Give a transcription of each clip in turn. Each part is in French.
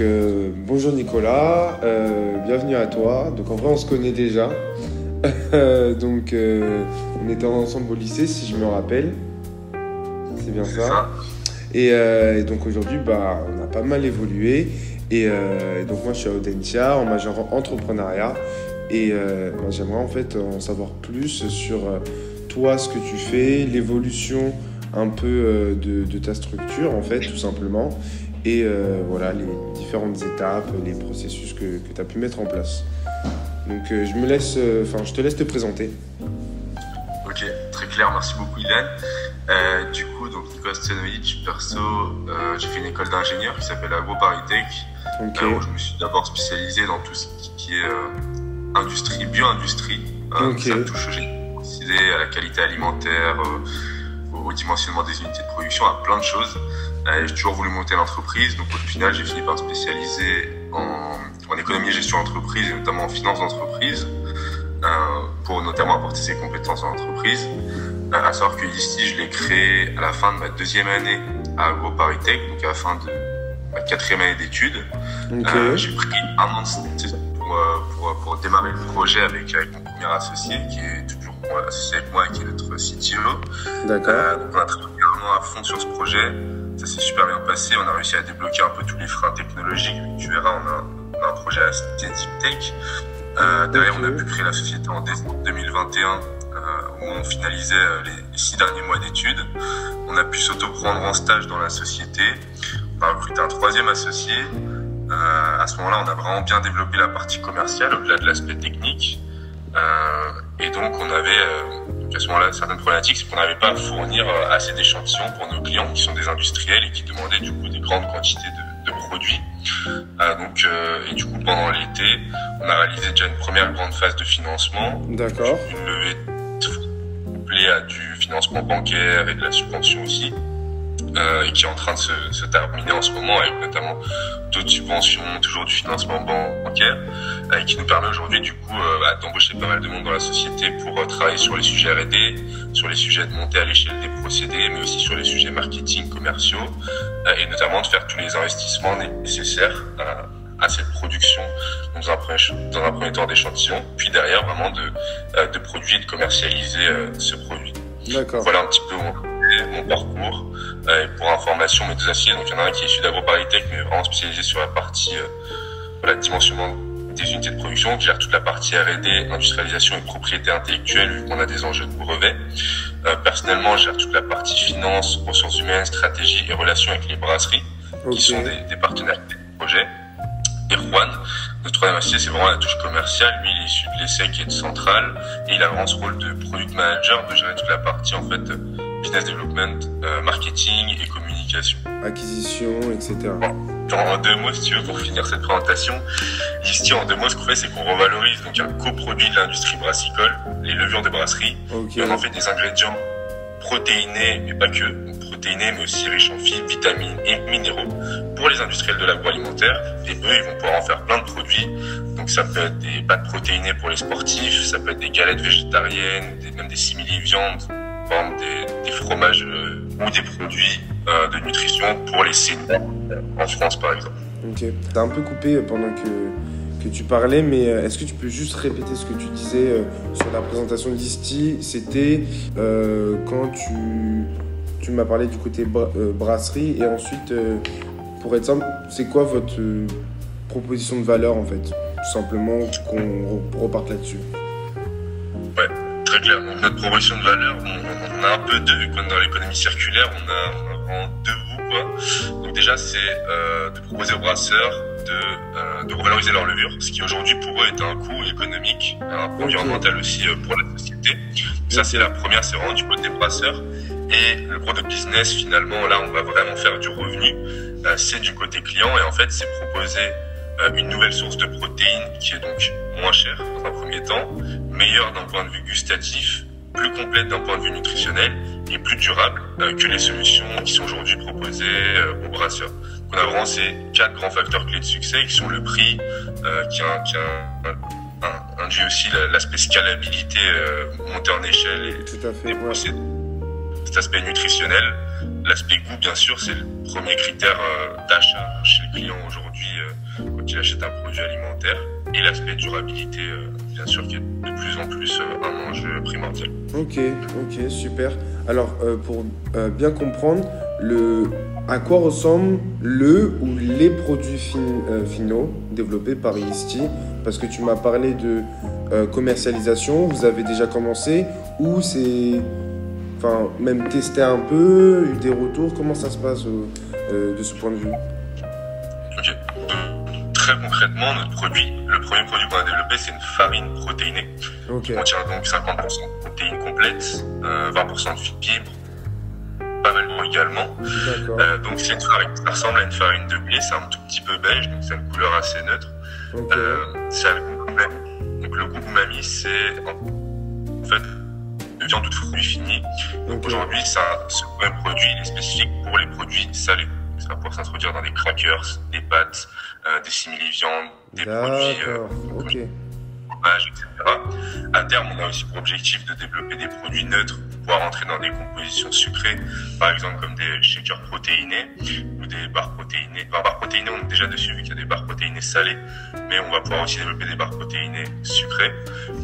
donc euh, bonjour Nicolas, euh, bienvenue à toi. Donc en vrai on se connaît déjà. donc euh, on était ensemble au lycée si je me rappelle. C'est bien ça. ça. Et, et donc aujourd'hui bah, on a pas mal évolué. Et donc moi je suis à Audencia en major entrepreneuriat. Et bah, j'aimerais en fait en savoir plus sur toi, ce que tu fais, l'évolution un peu de, de ta structure en fait tout simplement. Et euh, voilà les différentes étapes, les processus que, que tu as pu mettre en place. Donc euh, je me laisse, euh, enfin je te laisse te présenter. Ok, très clair, merci beaucoup Ilan. Du coup, donc Nicolas perso, j'ai fait une école d'ingénieur qui s'appelle AgroParisTech, Ok, où je me suis d'abord spécialisé dans tout ce qui est industrie, bio-industrie. Euh, Ok. Ça touche au génie précisé, à la qualité alimentaire, au dimensionnement des unités de production, à plein de choses. Euh, j'ai toujours voulu monter l'entreprise, donc au final, j'ai fini par spécialiser en, en économie et gestion d'entreprise, et notamment en finance d'entreprise, euh, pour notamment apporter ses compétences dans l'entreprise. Euh, à savoir que ici, je l'ai créé à la fin de ma deuxième année à AgroParisTech, donc à la fin de ma quatrième année d'études. Euh, j'ai pris un an de pour, euh, pour, pour démarrer le projet avec, avec mon premier associé, qui est toujours associé avec moi, qui est notre CTO. d'accord, donc on a travaillé vraiment à fond sur ce projet. Ça s'est super bien passé. On a réussi à débloquer un peu tous les freins technologiques. Tu verras, on a, on a un projet assez deep tech. Euh, derrière, on a pu créer la société en décembre 2021, euh, où on finalisait euh, les, les six derniers mois d'études. On a pu s'auto-prendre en stage dans la société. On a recruté un troisième associé. Euh, à ce moment-là, on a vraiment bien développé la partie commerciale au-delà de l'aspect technique. Et donc, on avait à ce moment-là certaines problématiques, c'est qu'on n'avait pas à fournir euh, assez d'échantillons pour nos clients qui sont des industriels et qui demandaient du coup des grandes quantités de, de produits. Euh, donc, euh, et du coup, pendant l'été, on a réalisé déjà une première grande phase de financement, d'accord, une levée couplée à du financement bancaire et de la subvention aussi, euh, et qui est en train de se, se terminer en ce moment avec notamment d'autres subventions, toujours du financement bancaire, euh, et qui nous permet aujourd'hui du coup euh, bah, d'embaucher pas mal de monde dans la société pour euh, travailler sur les sujets R&D, sur les sujets de montée à l'échelle des procédés, mais aussi sur les sujets marketing, commerciaux, euh, et notamment de faire tous les investissements nécessaires à cette production dans un premier, dans un premier temps d'échantillons, puis derrière vraiment de, euh, de produire et de commercialiser euh, ce produit. d'accord, Voilà un petit peu mon, mon parcours. Euh, pour information, mes deux associés, donc il y en a un qui est issu d'AgroParisTech, mais vraiment spécialisé sur la partie euh, voilà, dimensionnement des unités de production, qui gère toute la partie R&D, industrialisation et propriété intellectuelle, vu qu'on a des enjeux de brevet. Euh, personnellement, je gère toute la partie finance, ressources humaines, stratégie et relations avec les brasseries, qui sont des, des partenaires des projets. Et Juan, notre troisième associé, c'est vraiment la touche commerciale. Lui, il est issu de l'ESSEC et de Centrale, et il a vraiment ce rôle de product manager, de gérer toute la partie, en fait, euh, business development, euh, marketing et communication. acquisition, etc. Genre, en deux mots, si tu veux, pour finir cette présentation, ici, en deux mots, ce qu'on fait, c'est qu'on revalorise donc un coproduit de l'industrie brassicole, les levures de brasserie, et on en fait des ingrédients protéinés, mais pas que, donc protéinés, mais aussi riches en fibres, vitamines et minéraux pour les industriels de l'agroalimentaire. Et eux, ils vont pouvoir en faire plein de produits. Donc ça peut être des pâtes protéinées pour les sportifs, ça peut être des galettes végétariennes, des, même des simili-viandes, des, fromages euh, ou des produits euh, de nutrition pour les seniors en France, par exemple. ok. T'as un peu coupé pendant que, que tu parlais, mais euh, est-ce que tu peux juste répéter ce que tu disais euh, sur la présentation d'Isti C'était euh, quand tu, tu m'as parlé du côté bra- euh, brasserie, et ensuite, euh, pour être simple, c'est quoi votre euh, proposition de valeur en fait? Tout simplement qu'on re- reparte là-dessus. Donc, proposition de valeur, on, on a un peu deux, vu qu'on dans l'économie circulaire, on a, on a vraiment deux bouts, quoi. Donc déjà, c'est euh, de proposer aux brasseurs de, euh, de revaloriser leur levure, ce qui aujourd'hui pour eux est un coût économique, un coût environnemental aussi euh, pour la société. Ça, c'est la première, c'est vraiment du côté des brasseurs. Et le gros de business, finalement, là, on va vraiment faire du revenu, c'est du côté client. Et en fait, c'est proposer une nouvelle source de protéines qui est donc moins chère dans un premier temps, meilleure d'un point de vue gustatif, plus complète d'un point de vue nutritionnel et plus durable que les solutions qui sont aujourd'hui proposées euh, aux brasseurs. On a vraiment ces quatre grands facteurs clés de succès qui sont le prix, euh, qui, a, qui a un, induit aussi la- l'aspect scalabilité, euh, montée en échelle et Tout à fait. ouais. cet aspect nutritionnel L'aspect goût, bien sûr, c'est le premier critère d'achat chez le client aujourd'hui quand il achète un produit alimentaire. Et l'aspect durabilité, bien sûr, qui est de plus en plus un enjeu primordial. Ok, ok, super. Alors, pour bien comprendre, le, à quoi ressemble le ou les produits euh, finaux développés par Isti Parce que tu m'as parlé de euh, commercialisation, vous avez déjà commencé ou c'est. Enfin, même testé un peu, eu des retours, comment ça se passe euh, de ce point de vue? Ok. Très concrètement, notre produit, le premier produit qu'on a développé, c'est une farine protéinée. Ok. Qui contient donc 50% de protéines complètes, 20% de fibres, pas mal d'eau également. Euh, donc c'est une farine, ça ressemble à une farine de blé, c'est un tout petit peu beige, donc c'est une couleur assez neutre. Euh, c'est le goût umami. Donc le goût umami, c'est en fait de viande de fruits finis. Donc aujourd'hui, ça, ce même produit il est spécifique pour les produits salés. Ça va pouvoir s'introduire dans des crackers, des pâtes, euh, des simili-viandes, des produits. Euh, etc. À terme, on a aussi pour objectif de développer des produits neutres pour pouvoir entrer dans des compositions sucrées, par exemple comme des shakers protéinés ou des barres protéinées. Enfin, barres protéinées, on est déjà dessus vu qu'il y a des barres protéinées salées, mais on va pouvoir aussi développer des barres protéinées sucrées.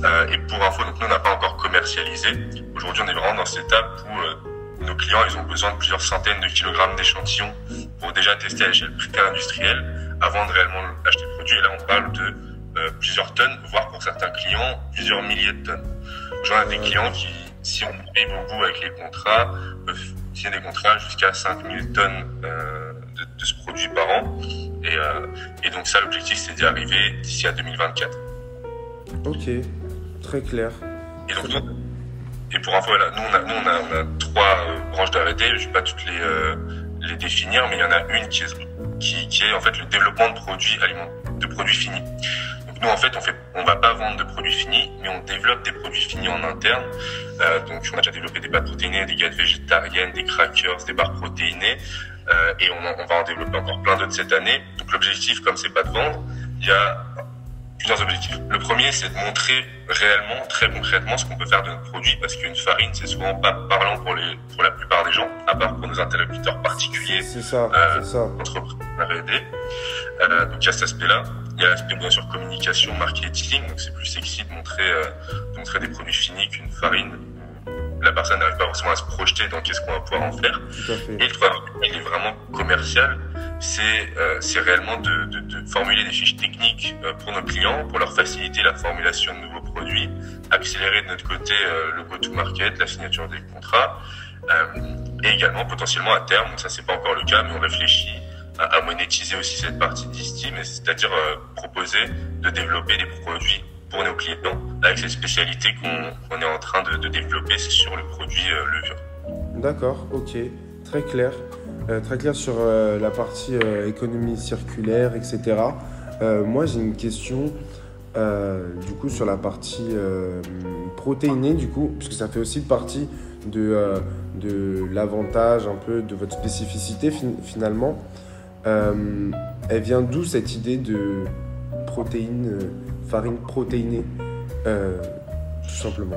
Euh, et pour info, donc nous, on n'a pas encore commercialisé. Aujourd'hui, on est vraiment dans cette étape où euh, nos clients, ils ont besoin de plusieurs centaines de kilogrammes d'échantillons pour déjà tester à l'échelle plus industrielle avant de réellement acheter le produit. Et là, on parle de euh, plusieurs tonnes, voire pour certains clients, plusieurs milliers de tonnes. J'en ai des clients qui, si on paye beaucoup avec les contrats, peuvent signer des contrats jusqu'à 5000 tonnes euh, de, de, ce produit par an. Et, euh, et donc ça, l'objectif, c'est d'y arriver d'ici à 2024. Ok, très clair. Et donc, et pour info, nous, on a, nous, on a, on a trois euh, branches d'R&D. Je ne vais pas toutes les, euh, les définir, mais il y en a une qui est, qui, qui est en fait le développement de produits alimentaires, de produits finis. Nous, en fait, on fait, on va pas vendre de produits finis, mais on développe des produits finis en interne. Euh, donc, on a déjà développé des pâtes protéinées, des gâteaux végétariennes, des crackers, des barres protéinées, euh, et on, on, va en développer encore plein d'autres cette année. Donc, l'objectif, comme c'est pas de vendre, il y a plusieurs objectifs. Le premier, c'est de montrer réellement, très concrètement, ce qu'on peut faire de notre produit, parce qu'une farine, c'est souvent pas parlant pour les, pour la plupart des gens, à part pour nos interlocuteurs particuliers. C'est ça, euh, ça. Entreprises, Euh, donc il y a cet aspect-là. Il y a l'aspect bien sûr communication, marketing. Donc c'est plus sexy de montrer, euh, de montrer des produits finis qu'une farine. La personne n'arrive pas forcément à se projeter dans qu'est-ce qu'on va pouvoir en faire. Et le travail, il est vraiment commercial c'est euh, c'est réellement de, formuler des fiches techniques euh, pour nos clients, pour leur faciliter la formulation de nouveaux produits, accélérer de notre côté euh, le go-to-market, la signature des contrats, et également potentiellement à terme, ça c'est pas encore le cas, mais on réfléchit à, monétiser aussi cette partie d'Isti, c'est-à-dire proposer de développer des produits pour nos clients avec ces spécialités qu'on est en train de, de développer sur le produit levure. D'accord, ok, très clair. Euh, très clair sur euh, la partie euh, économie circulaire, etc. moi, j'ai une question du coup sur la partie protéinée, du coup, puisque ça fait aussi partie de, de l'avantage un peu de votre spécificité finalement. elle vient d'où cette idée de protéine, farine protéinée, tout simplement?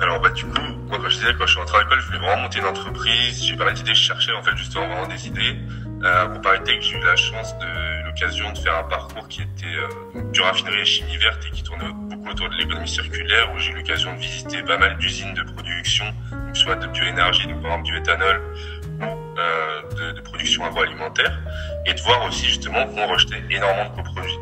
Alors bah du coup, moi quand je disais quand je suis rentré à l'école, je voulais vraiment monter une entreprise. J'ai pas mal d'idées, je cherchais en fait justement vraiment des idées. Euh, pour que j'ai eu la chance de l'occasion de faire un parcours qui était euh, du raffinerie à chimie verte et qui tournait beaucoup autour de l'économie circulaire, où j'ai eu l'occasion de visiter pas mal d'usines de production, soit de bioénergie, donc par exemple du éthanol, ou euh, de, de, production agroalimentaire, et de voir aussi justement qu'on rejetait énormément de coproduits.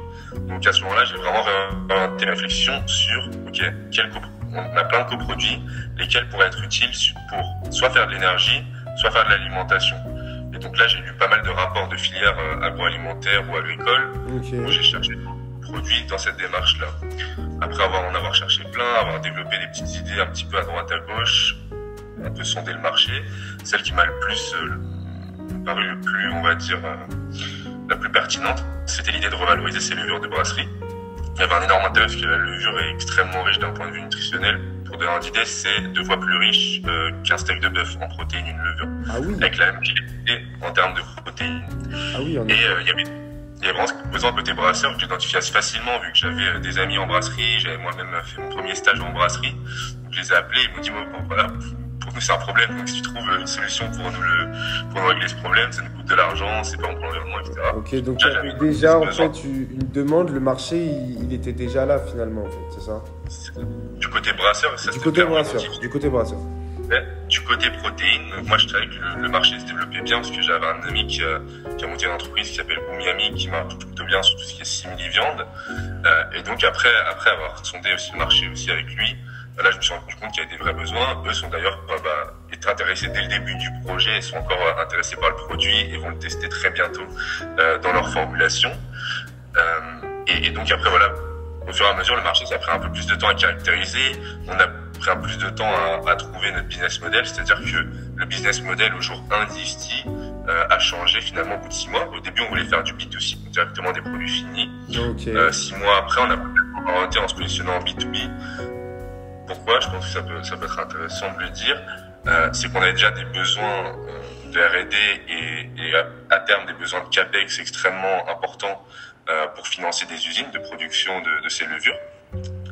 Donc à ce moment-là, j'ai vraiment orienté ma réflexion sur ok, quel coproduit on a plein de coproduits, lesquels pourraient être utiles pour soit faire de l'énergie, soit faire de l'alimentation. Et donc là, j'ai lu pas mal de rapports de filières euh, agroalimentaires ou agricoles où j'ai cherché des produits dans cette démarche-là. Après avoir en avoir cherché plein, avoir développé des petites idées un petit peu à droite à gauche, on peut sonder le marché. Celle qui m'a le plus euh, paru le plus, on va dire, euh, la plus pertinente, c'était l'idée de revaloriser ces levures de brasserie il y avait un énorme intérêt parce que la levure est extrêmement riche d'un point de vue nutritionnel. Pour donner une idée, c'est deux fois plus riche euh, qu'un steak de bœuf en protéines, une levure. Ah oui. Avec la même qualité en termes de protéines. Ah oui, Et euh, il y avait il y avait vraiment ce composant côté brasseur que j'identifiais assez facilement vu que j'avais euh, des amis en brasserie, j'avais moi-même fait mon premier stage en brasserie. Donc je les ai appelés, ils m'ont dit, voilà, pour nous c'est un problème. Donc si tu trouves une solution pour nous, le, pour nous régler ce problème, ça nous coûte de l'argent, c'est pas bon pour l'environnement, etc. Ok, donc avais déjà en fait une demande, le marché il, était déjà là finalement en fait, c'est ça? Du côté brasseur, ça Du côté brasseur, du côté brasseur. Du côté protéines, moi je savais que le, marché se développait bien parce que j'avais un ami qui a, qui a monté une entreprise qui s'appelle Miami qui marche plutôt bien sur tout ce qui est simili viande. Euh, et donc après, après avoir sondé aussi le marché aussi avec lui, là je me suis rendu compte qu'il y avait des vrais besoins. Eux sont d'ailleurs bah, bah, étaient intéressés dès le début du projet et sont encore euh, intéressés par le produit et vont le tester très bientôt euh, dans leur formulation. Euh, et, et, donc après voilà, au fur et à mesure le marché ça a pris un peu plus de temps à caractériser. On a pris un peu plus de temps à, à trouver notre business model, c'est-à-dire que le business model au jour 1 d'Isti euh, a changé finalement au bout de 6 mois. Au début on voulait faire du B2C, directement des produits finis. Okay. 6 mois après on a orienté en se positionnant en B2B pourquoi Je pense que ça peut, ça peut être intéressant de le dire. Euh, c'est qu'on a déjà des besoins euh, de R&D et, et à, terme des besoins de capex extrêmement importants euh, pour financer des usines de production de, de ces levures,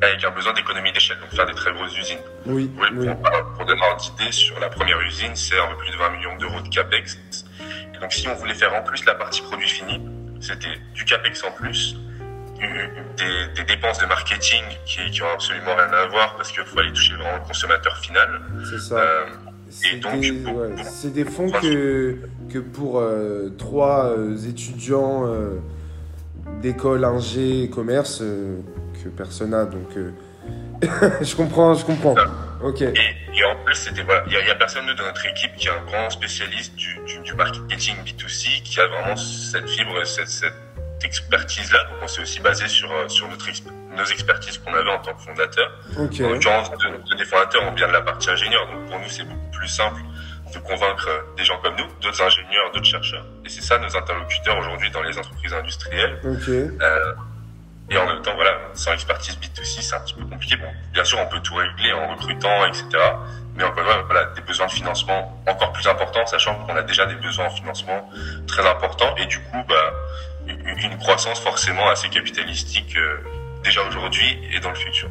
avec un besoin d'économie d'échelle, donc faire des très grosses usines. Oui. oui. Pour, pour, donner un d'idée, sur la première usine, c'est un peu plus de 20 millions d'euros de capex. Et donc si on voulait faire en plus la partie produit fini, c'était du capex en plus, des, des, dépenses de marketing qui, qui ont absolument rien à voir parce qu'il faut aller toucher vraiment le consommateur final. C'est ça. Euh, c'est des, ouais, des, fonds que, que pour euh, trois euh, étudiants d'école ingé commerce euh, que personne n'a. Donc je comprends, je comprends. Ok. Et, et, en plus, c'était voilà, il y, a personne de notre équipe qui est un grand spécialiste du, du, du marketing B2C qui a vraiment cette fibre, cette, cette expertise-là. Donc, on s'est aussi basé sur, euh, sur notre nos expertises qu'on avait en tant que fondateur. Okay. En l'occurrence, de, des fondateurs, on vient de la partie ingénieur. Donc, pour nous, c'est beaucoup plus simple de convaincre euh, des gens comme nous, d'autres ingénieurs, d'autres chercheurs. Et c'est ça nos interlocuteurs aujourd'hui dans les entreprises industrielles. Okay. Euh, et en même temps, voilà, sans expertise B2C, c'est un petit peu compliqué. Bon, bien sûr, on peut tout régler en recrutant, etc. Mais encore une voilà, des besoins de financement encore plus importants, sachant qu'on a déjà des besoins en financement très importants. Et du coup, bah, une croissance forcément assez capitalistique euh, déjà aujourd'hui et dans le futur.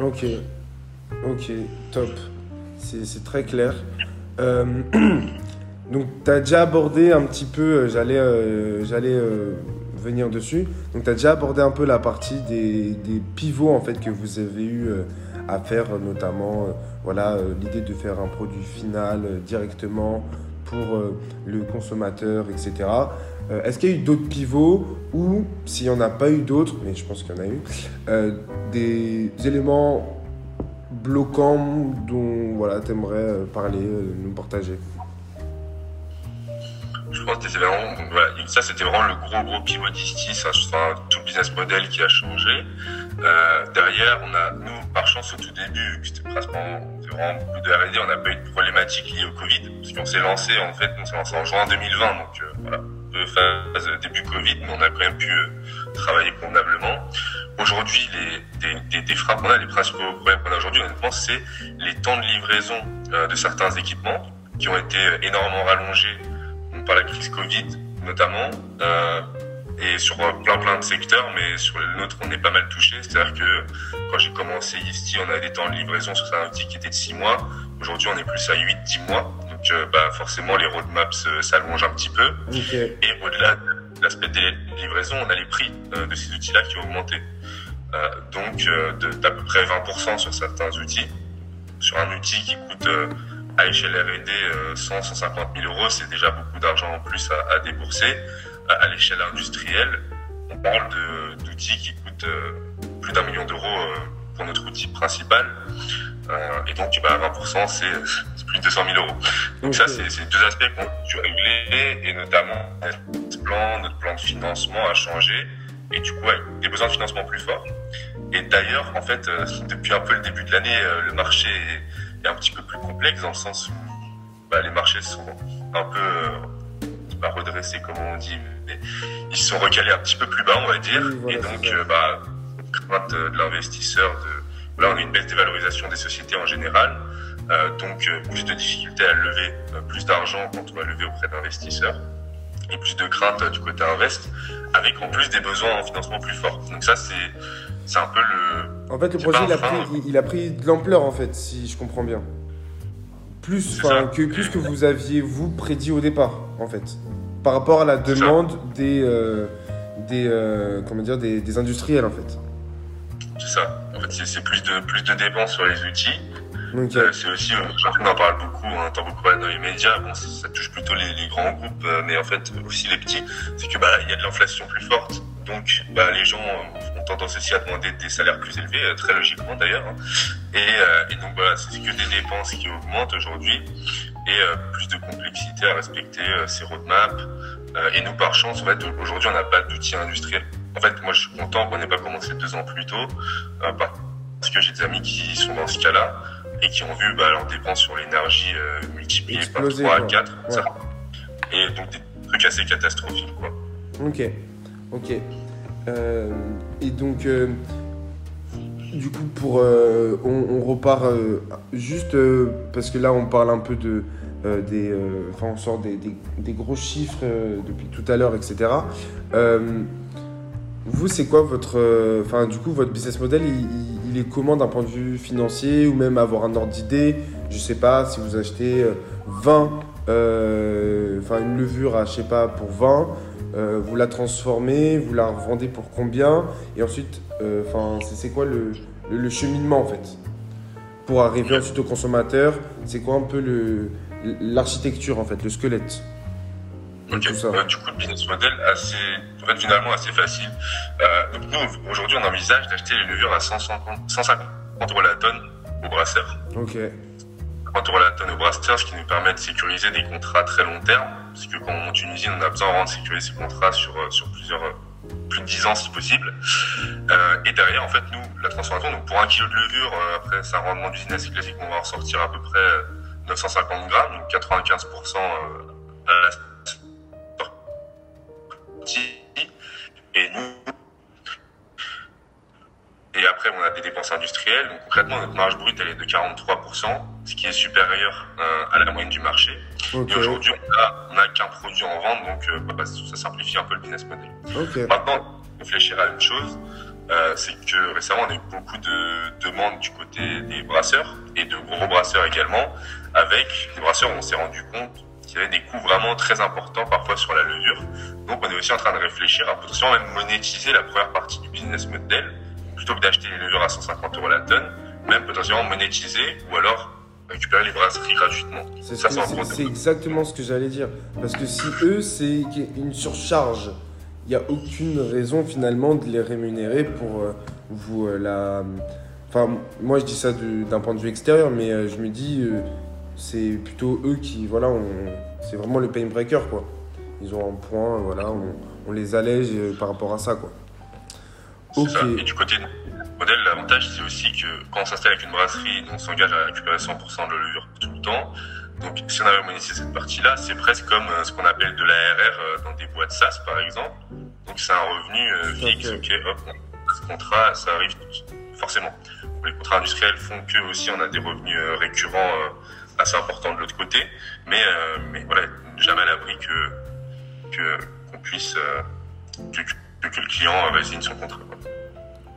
Ok, ok, top. C'est très clair. Euh, donc, tu as déjà abordé un petit peu, euh, j'allais j'allais venir dessus. Donc, tu as déjà abordé un peu la partie des, des, pivots en fait que vous avez eu à faire, notamment voilà l'idée de faire un produit final directement pour le consommateur, etc. Euh, est-ce qu'il y a eu d'autres pivots ou, s'il n'y en a pas eu d'autres, mais je pense qu'il y en a eu, euh, des éléments bloquants dont voilà, tu aimerais euh, parler, nous partager? Je pense que c'était vraiment, voilà, ça c'était vraiment le gros gros pivot d'ici, enfin, tout le business model qui a changé. Derrière, on a, nous, par chance, au tout début, c'était pratiquement, vraiment beaucoup de R&D, on n'a pas eu de problématiques liées au Covid, parce qu'on s'est lancé, en fait, on s'est lancé en juin 2020, donc voilà, phase début Covid, mais on a quand même pu euh, travailler convenablement. Aujourd'hui, les, des, freins qu'on a, les principaux problèmes qu'on a aujourd'hui, honnêtement, c'est les temps de livraison euh, de certains équipements qui ont été énormément rallongés par la crise Covid notamment, euh, et sur plein plein de secteurs, mais sur le nôtre on est pas mal touché. C'est-à-dire que quand j'ai commencé ici, on avait des temps de livraison sur un outil qui était de 6 mois. Aujourd'hui, on est plus à 8-10 mois. Donc euh, bah, forcément, les roadmaps s'allongent un petit peu. Okay. Et au-delà de l'aspect des livraisons, on a les prix euh, de ces outils-là qui ont augmenté. Euh, donc d'à peu près 20% sur certains outils. Sur un outil qui coûte à échelle R&D, 100, 150 000 euros, c'est déjà beaucoup d'argent en plus à, à débourser. À, à l'échelle industrielle, on parle d'outils qui coûtent plus d'un million d'euros pour notre outil principal. Et donc, bah, 20%, c'est plus de 200 000 euros. Donc okay. ça, c'est deux aspects qu'on a dû régler, et notamment notre plan, notre plan de financement a changé, et du coup, avec des besoins de financement plus forts. Et d'ailleurs, en fait, depuis un peu le début de l'année, le marché est est un petit peu plus complexe dans le sens où bah, les marchés sont un peu euh, pas redressés comme on dit, mais ils sont recalés un petit peu plus bas on va dire. Oui, voilà, et donc euh, bah, crainte de l'investisseur de là on a une baisse des valorisations des sociétés en général. Euh, donc euh, plus de difficultés à lever euh, plus d'argent quand on va lever auprès d'investisseurs et plus de crainte du côté invest avec en plus des besoins en financement plus forts. Donc ça c'est c'est un peu le. En fait, le projet, il a, pris, il, il a, pris, de l'ampleur, en fait, si je comprends bien. plus, que, plus que vous aviez vous prédit au départ, en fait, par rapport à la demande des, euh, des, euh, comment dire, des, des, industriels, en fait. C'est ça. En fait, c'est plus de, plus de dépenses sur les outils. Euh, c'est aussi, on en parle beaucoup, on entend beaucoup dans les médias. Ça touche plutôt les, grands groupes, mais en fait aussi les petits. C'est que bah y a de l'inflation plus forte, donc bah les gens ont tendance aussi à demander des salaires plus élevés, très logiquement d'ailleurs. Hein. Et, donc voilà, c'est que des dépenses qui augmentent aujourd'hui et euh, plus de complexité à respecter euh, ces roadmaps. Euh, et nous, par chance, en fait, aujourd'hui, on n'a pas d'outils industriels. En fait, moi, je suis content qu'on n'ait pas commencé deux ans plus tôt, parce que j'ai des amis qui sont dans ce cas-là et qui ont vu bah, leurs dépenses sur l'énergie multipliées par 3 à 4. Et donc des trucs assez catastrophiques. Quoi. Ok, ok. et donc, du coup, pour, on, on, repart juste parce que là, on parle un peu de, euh, des, euh, enfin, on sort des, des, gros chiffres euh, depuis tout à l'heure, etc. vous, c'est quoi votre, enfin, du coup, votre business model, il, comment d'un point de vue financier ou même avoir un ordre d'idée Je sais pas si vous achetez 20, enfin, une levure à, je sais pas, pour 20. vous la transformez, vous la revendez pour combien? Et ensuite, enfin, c'est quoi le, le, cheminement en fait? Pour arriver ensuite au consommateur, c'est quoi un peu le, l'architecture en fait, le squelette? Ok, du coup, le business model assez, finalement assez facile. Euh, donc nous, aujourd'hui, on envisage d'acheter les levures à 150, 150 euros la tonne au brasseur. Ok. 50 euros la tonne au brasseur, ce qui nous permet de sécuriser des contrats très long terme, parce que quand on monte une usine, on a besoin de sécuriser ces contrats sur, euh, sur plusieurs, euh, plus de 10 ans si possible. Euh, et derrière, en fait, nous, la transformation, donc pour un kilo de levure, euh, après, c'est un rendement d'usine assez classique, on va ressortir à peu près 950 grammes, donc 95% à la sortie. Et nous, et après, on a des dépenses industrielles. Donc, concrètement, notre marge brute, elle est de 43%, ce qui est supérieur euh, à la moyenne du marché. Et aujourd'hui, on n'a qu'un produit en vente, donc euh, bah, ça simplifie un peu le business model. Maintenant, réfléchir à une chose, euh, c'est que récemment, on a eu beaucoup de demandes du côté des brasseurs et de gros brasseurs également. Avec les brasseurs, on s'est rendu compte qu'il y avait des coûts vraiment très importants parfois sur la levure. Donc, on est aussi en train de réfléchir à potentiellement même monétiser la première partie du business model plutôt que d'acheter les levures à 150 euros la tonne, même potentiellement monétiser ou alors récupérer les brasseries gratuitement. C'est exactement ce que j'allais dire. Parce que si eux, c'est une surcharge il n'y a aucune raison finalement de les rémunérer pour euh, vous euh, la. Enfin, moi je dis ça d'un point de vue extérieur, mais euh, je me dis, c'est plutôt eux qui, voilà, c'est vraiment le pain breaker quoi. Ils ont un point, voilà, on, les allège par rapport à ça quoi. Ok. Ça. Et du côté modèle, l'avantage c'est aussi que quand on s'installe avec une brasserie, on s'engage à récupérer 100% de la levure tout le temps. Donc, si on avait monétisé cette partie-là, c'est presque comme euh, ce qu'on appelle de l'ARR euh, dans des boîtes SaaS, par exemple. Donc, c'est un revenu euh, fixe, ok, hop, ce contrat, ça arrive forcément. Les contrats industriels font que aussi on a des revenus récurrents assez importants de l'autre côté, mais, mais voilà, jamais à l'abri que, que, qu'on puisse, que, que, le client résigne son contrat.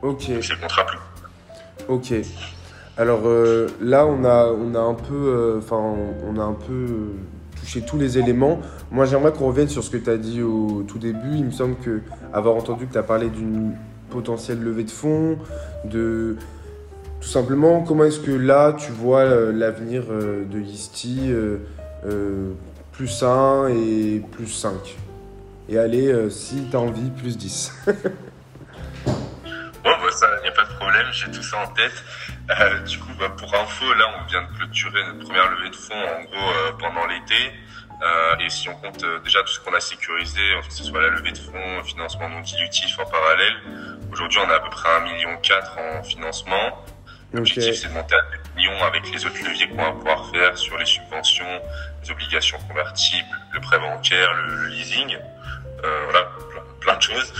Ok. C'est le contrat plus. Ok. Alors euh, là, on a, on a un peu, euh, enfin, on a un peu euh, touché tous les éléments. Moi, j'aimerais qu'on revienne sur ce que tu as dit au tout début. Il me semble que avoir entendu que tu as parlé d'une potentielle levée de fonds, de tout simplement comment est-ce que là tu vois l'avenir de Yeasty plus 1 et plus 5 et allez si tu as envie plus 10 Bon, bah ça, il n'y a pas de problème, j'ai tout ça en tête. Euh, du coup, bah, pour info, là, on vient de clôturer notre première levée de fonds, en gros, euh, pendant l'été. Euh, et si on compte euh, déjà tout ce qu'on a sécurisé, que ce soit la levée de fonds, financement non dilutif en parallèle, aujourd'hui, on a à peu près 1,4 million en financement. L'objectif, c'est de monter à 2 millions avec les autres leviers qu'on va pouvoir faire sur les subventions, les obligations convertibles, le prêt bancaire, le, leasing. voilà, plein de choses.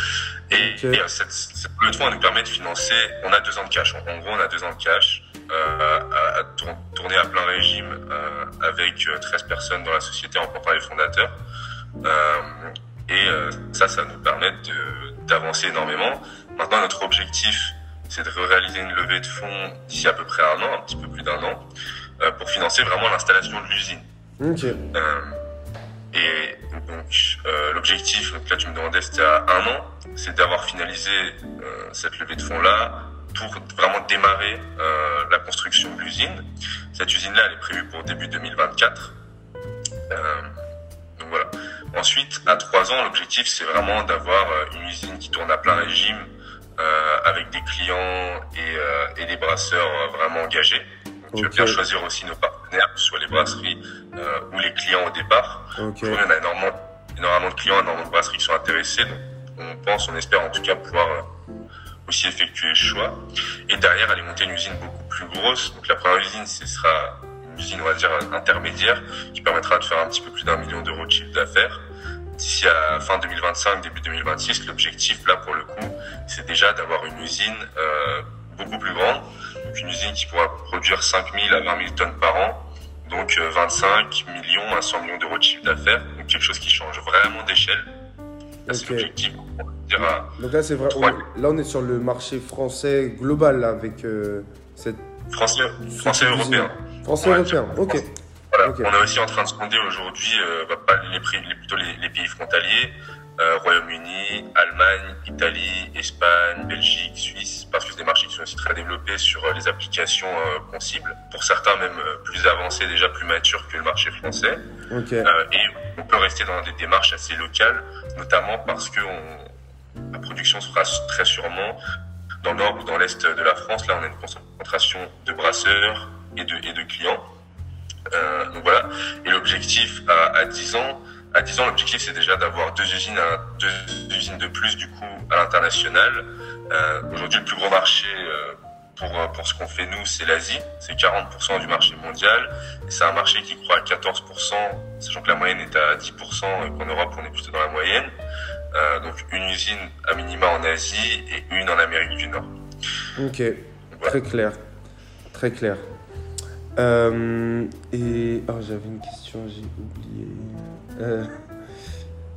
Et, euh, cette, cette levée de fonds nous permet de financer, on a deux ans de cash. En, gros, on a deux ans de cash euh, à, tourner à plein régime euh, avec 13 personnes dans la société en comptant les fondateurs. et ça, ça nous permet d'avancer énormément. Maintenant, notre objectif, c'est de réaliser une levée de fonds d'ici à peu près un an, un petit peu plus d'un an. pour financer vraiment l'installation de l'usine. Ok. et donc l'objectif, là tu me demandais c'était à un an, c'est d'avoir finalisé cette levée de fonds là pour vraiment démarrer la construction de l'usine. Cette usine là elle est prévue pour début 2024. donc voilà. Ensuite, à trois ans, l'objectif, c'est vraiment d'avoir euh, une usine qui tourne à plein régime, euh, avec des clients et, euh, et des brasseurs euh, vraiment engagés. Donc, Tu veux bien choisir aussi nos partenaires, que ce soit les brasseries euh, ou les clients au départ. Okay. Il y en a énormément, énormément de clients, énormément de brasseries qui sont intéressés. Donc, on pense, on espère en tout cas pouvoir aussi effectuer le choix. Et derrière, aller monter une usine beaucoup plus grosse. Donc la première usine, ce sera usine, on va dire, intermédiaire, qui permettra de faire un petit peu plus d'un million d'euros de chiffre d'affaires. D'ici à fin 2025, début 2026, l'objectif, là, pour le coup, c'est déjà d'avoir une usine euh, beaucoup plus grande. Donc, une usine qui pourra produire 5 000 à 20 000 tonnes par an. Donc, euh, 25 millions à 100 millions d'euros de chiffre d'affaires. Donc, quelque chose qui change vraiment d'échelle. C'est l'objectif. Donc là, c'est vrai. On- Là, on est sur le marché français global là, avec euh, cette Français, européen. Français européen. Ok. Voilà. On est aussi en train de sonder aujourd'hui euh, bah, pas les, les- plutôt les, les pays frontaliers, euh, Royaume-Uni, Allemagne, Italie, Espagne, Belgique, Suisse, parce que c'est des marchés qui sont aussi très développés sur euh, les applications euh, qu'on cible. Pour certains même euh, plus avancés, déjà plus matures que le marché français. Ok. Euh, et on peut rester dans des démarches assez locales, notamment parce que on- la production se fera très sûrement dans le nord ou dans l'est de la France. Là, on a une concentration de brasseurs et de, et de clients. Euh, donc voilà. Et l'objectif à, à 10 ans, à 10 ans, l'objectif c'est déjà d'avoir deux usines, à- deux usines de plus du coup à l'international. Euh, Aujourd'hui, le plus gros marché euh, pour pour ce qu'on fait nous, c'est l'Asie. C'est 40% du marché mondial. Et c'est un marché qui croît à 14%, sachant que la moyenne est à 10% et qu'en Europe on est plutôt dans la moyenne. Euh, donc une usine à minima en Asie et une en Amérique du Nord. Ok. Voilà. Très clair. Très clair. Euh, et. Oh, j'avais une question, j'ai oublié. Euh,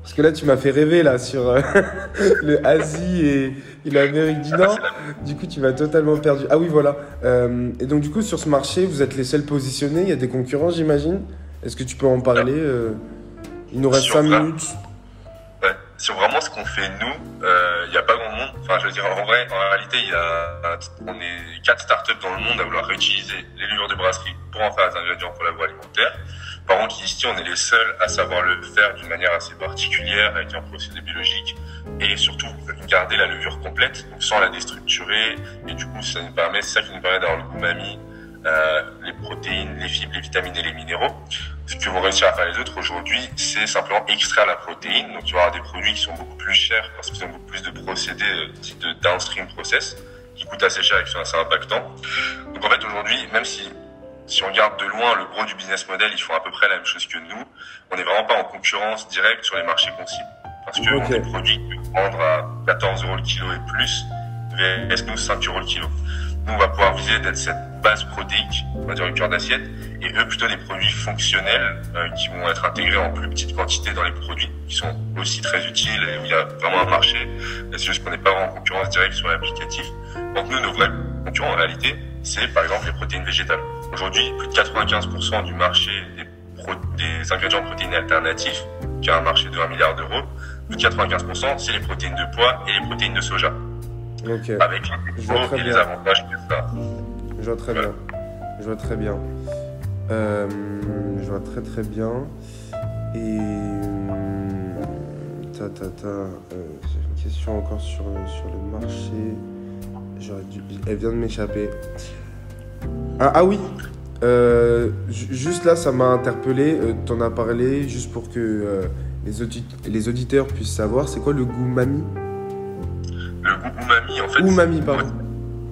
Parce que là, tu m'as fait rêver là sur euh, le Asie et, et l'Amérique du Nord. Du coup, tu m'as totalement perdu. Ah oui, voilà. Euh, et donc, du coup, sur ce marché, vous êtes les seuls positionnés. Il y a des concurrents, j'imagine. Est-ce que tu peux en parler Il nous reste Sur 5 vrai. minutes. Sur vraiment ce qu'on fait nous, il n'y a pas grand monde. Enfin, je veux dire, en vrai, en réalité, y a, on est quatre startups dans le monde à vouloir réutiliser les levures de brasserie pour en faire des ingrédients pour l'agroalimentaire. Par contre, ici, on est les seuls à savoir le faire d'une manière assez particulière, avec un procédé biologique, et surtout garder la levure complète, donc sans la déstructurer. Et du coup, ça nous permet, c'est ça qui nous permet d'avoir le umami, euh, les protéines, les fibres, les vitamines et les minéraux. Ce que vont réussir à faire les autres aujourd'hui, c'est simplement extraire la protéine. Donc, il va y avoir des produits qui sont beaucoup plus chers parce qu'ils ont beaucoup plus de procédés euh, type de downstream process qui coûtent assez cher et qui sont assez impactants. Donc, en fait, aujourd'hui, même si si on regarde de loin le gros du business model, ils font à peu près la même chose que nous. On n'est vraiment pas en concurrence directe sur les marchés qu'on cible. Parce que Ok. on a des produits qui peuvent vendre à 14 euros le kilo et plus, VS nous 5 euros le kilo. Nous, on va pouvoir viser d'être cette base protéique, on va dire le cœur d'assiette, et eux plutôt des produits fonctionnels euh, qui vont être intégrés en plus petite quantité dans les produits, qui sont aussi très utiles et où il y a vraiment un marché. C'est juste qu'on n'est pas en concurrence directe sur l'applicatif. Donc nous, nos vrais concurrents en réalité, c'est par exemple les protéines végétales. Aujourd'hui, plus de 95% du marché des, pro- des ingrédients protéinés alternatifs, qui a un marché de 1 milliard d'euros, plus de 95% c'est les protéines de pois et les protéines de soja, Ok. avec les défauts et les bien. avantages que ça. Je vois très bien. Je vois très bien. Euh, je vois très très bien. Et. hum, Ta ta ta. euh, J'ai une question encore sur, sur le marché. J'aurais dû. Elle vient de m'échapper. Ah, ah oui! Euh, ju- juste là, ça m'a interpellé. T'en as parlé juste pour que les, les auditeurs puissent savoir. C'est quoi le goût mami? Le goût umami, en fait, Umami, pardon.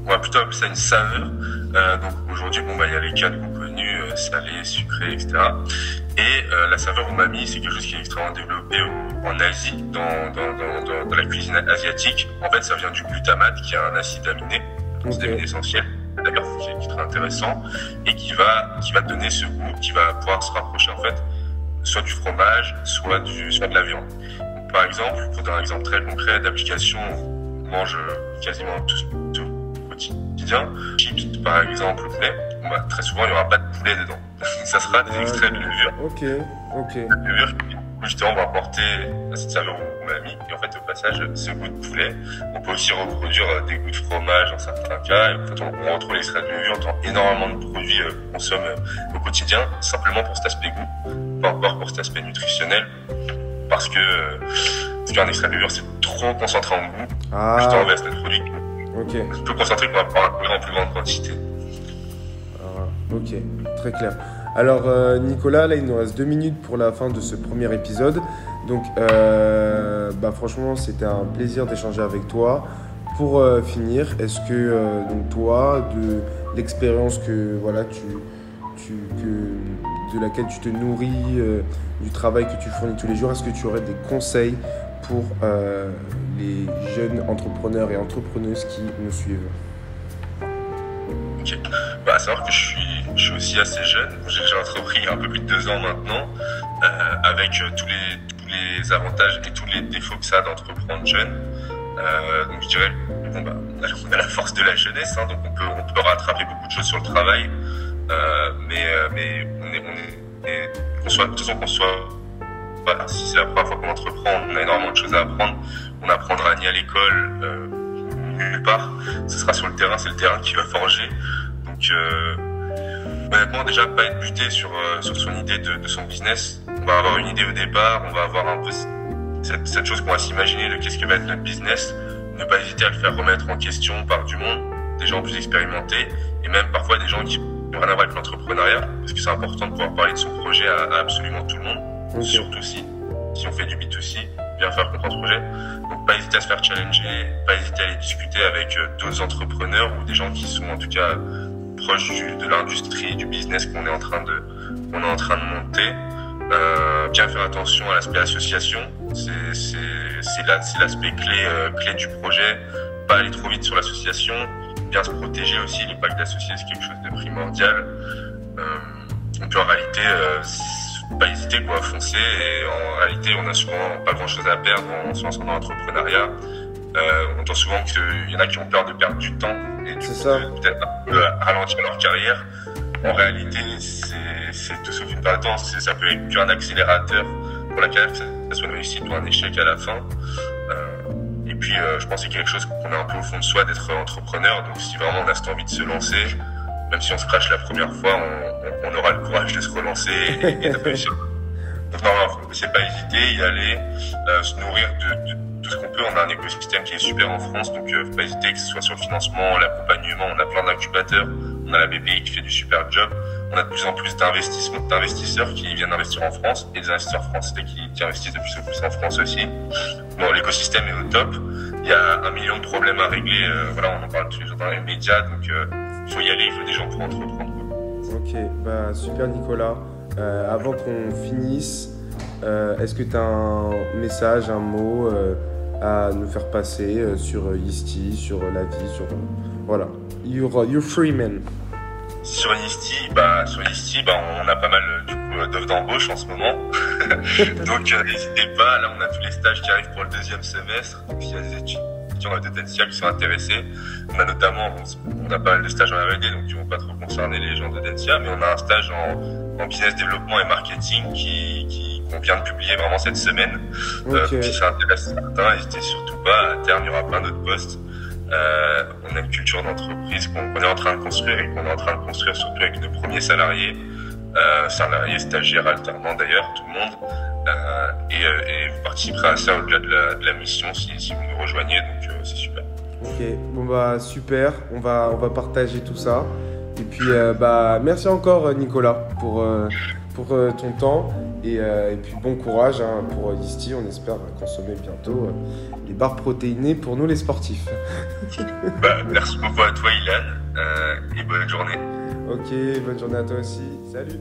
On va plutôt appeler ça une saveur. Euh, donc aujourd'hui, bon, bah, il y a les quatre connus, euh, salé, sucré, etc. Et euh, la saveur umami, c'est quelque chose qui est extrêmement développé au- en Asie, dans, dans, dans, dans, dans la cuisine asiatique. En fait, ça vient du glutamate, qui est un acide aminé, un acide aminé essentiel, d'ailleurs, qui est, très intéressant, et qui va, qui va donner ce goût, qui va pouvoir se rapprocher, en fait, soit du fromage, soit, du, soit de la viande. Donc, par exemple, pour donner un exemple très concret d'application, on mange quasiment tout, tout au quotidien. Chips, par exemple, poulet. bah, très souvent, il n'y aura pas de poulet dedans. ça sera des extraits de levure. Ok, ok. Levure qui, justement, va apporter à cette saveur mis. Et en fait, au passage, ce goût de poulet, on peut aussi reproduire euh, des goûts de fromage dans certains cas. Et en fait, on, retrouve l'extrait de levure dans énormément de produits euh, qu'on consomme euh, au quotidien, simplement pour cet aspect goût, pas encore pour cet aspect nutritionnel. Parce que, parce qu'un extrait de levure, c'est trop concentré en goût. Ah, Justement, vers produit ok. peu concentré qu'on va pouvoir en plus grande quantité. Ah, ok, très clair. Alors euh, Nicolas, là il nous reste deux minutes pour la fin de ce premier épisode. Donc euh, bah, franchement c'était un plaisir d'échanger avec toi. Pour euh, finir, est-ce que donc toi, de l'expérience que voilà tu, tu que, de laquelle tu te nourris, du travail que tu fournis tous les jours, est-ce que tu aurais des conseils pour euh, les jeunes entrepreneurs et entrepreneuses qui nous suivent Ok. Bah, savoir que je suis, aussi assez jeune. J'ai entrepris il y a un peu plus de deux ans maintenant, euh, avec euh, tous les, avantages et tous les défauts que ça a d'entreprendre jeune. Donc je dirais, bon bah, on a, la force de la jeunesse, hein, donc on peut, rattraper beaucoup de choses sur le travail, mais, mais on est, on est, de toute façon qu'on soit, si c'est la première fois qu'on entreprend, on a énormément de choses à apprendre. On n'apprendra ni à l'école, euh, nulle part. Ce sera sur le terrain, c'est le terrain qui va forger. Donc, euh, honnêtement, déjà, pas être buté sur, euh, sur son idée de, son business. On va avoir une idée au départ, on va avoir un peu cette, chose qu'on va s'imaginer de qu'est-ce que va être notre business. Ne pas hésiter à le faire remettre en question par du monde, des gens plus expérimentés, et même parfois des gens qui n'ont rien à voir avec l'entrepreneuriat, parce que c'est important de pouvoir parler de son projet à absolument tout le monde, Surtout si, si on fait du B2C, bien faire comprendre son projet. Donc pas hésiter à se faire challenger, pas hésiter à aller discuter avec euh, d'autres entrepreneurs ou des gens qui sont en tout cas proches de l'industrie, du business qu'on est en train de est en train de monter. Euh, bien faire attention à l'aspect association, c'est c'est c'est la- c'est l'aspect clé euh, clé du projet. Pas aller trop vite sur l'association, bien se protéger aussi. Les packs d'associés c'est quelque chose de primordial. Euh, donc en réalité, pas hésiter quoi, foncer. Et en réalité, on a souvent pas grand chose à perdre en se lançant dans l'entrepreneuriat. Euh, on entend souvent qu'il y en a qui ont peur de perdre du temps et du peut-être un peu ralentir leur carrière. En réalité, c'est tout sauf une perte de temps. C'est- Ça peut être qu'un accélérateur pour la carrière, que ça soit une réussite ou un échec à la fin. Euh, et puis, euh, je pense que c'est quelque chose qu'on a un peu au fond de soi d'être entrepreneur. Donc, si vraiment on a cette envie de se lancer, même si on se crache la première fois, on, on- on aura le courage de se relancer et, et de réussir. Donc, non, non, faut- c'est pas hésiter, y aller, euh, se nourrir de, de tout ce qu'on peut. On a un écosystème qui est super en France, donc euh, faut pas hésiter que ce soit sur le financement, l'accompagnement. On a plein d'incubateurs. On a la BPI qui fait du super job. On a de plus en plus d'investissements, d'investisseurs qui viennent investir en France et des investisseurs français qui, qui investissent de plus en plus en France aussi. Bon, l'écosystème est au top. Il y a un million de problèmes à régler. euh, voilà, on en parle tous les jours dans les médias, donc il faut y aller. Il faut des gens pour entreprendre. Ok, bah super Nicolas. Euh, avant qu'on finisse, euh, est-ce que tu as un message, un mot euh, à nous faire passer sur Yeasty, sur la vie, sur... voilà. You're, you're free man. Sur Yeasty, bah, sur bah, on a pas mal du coup d'offres d'embauche en ce moment. Donc n'hésitez pas, là on a tous les stages qui arrivent pour le deuxième semestre. Donc y a des de Densia qui sont intéressés. On a notamment, on a pas mal de stages en R&D, donc qui vont pas trop concerner les gens de Densia, mais on a un stage en, en business développement et marketing qui, qui qu'on vient de publier vraiment cette semaine. Euh, Ok, donc, si ça intéresse certains, n'hésitez surtout pas. À terme, il y aura plein d'autres postes. Euh, on a une culture d'entreprise qu'on qu'on est en train de construire et qu'on est en train de construire surtout avec nos premiers salariés, euh, salariés, stagiaires, alternants d'ailleurs, tout le monde. Euh, et, euh, et vous participerez à ça au-delà de la, de la mission si, si vous nous rejoignez, donc euh, c'est super. ok. Bon bah super, on va, on va partager tout ça. Et puis bah merci encore Nicolas pour, pour ton temps. Et, et puis bon courage hein, pour Yeasty, on espère consommer bientôt les barres protéinées pour nous les sportifs. Bah, merci beaucoup à toi, Ilan, et bonne journée. Ok, bonne journée à toi aussi. Salut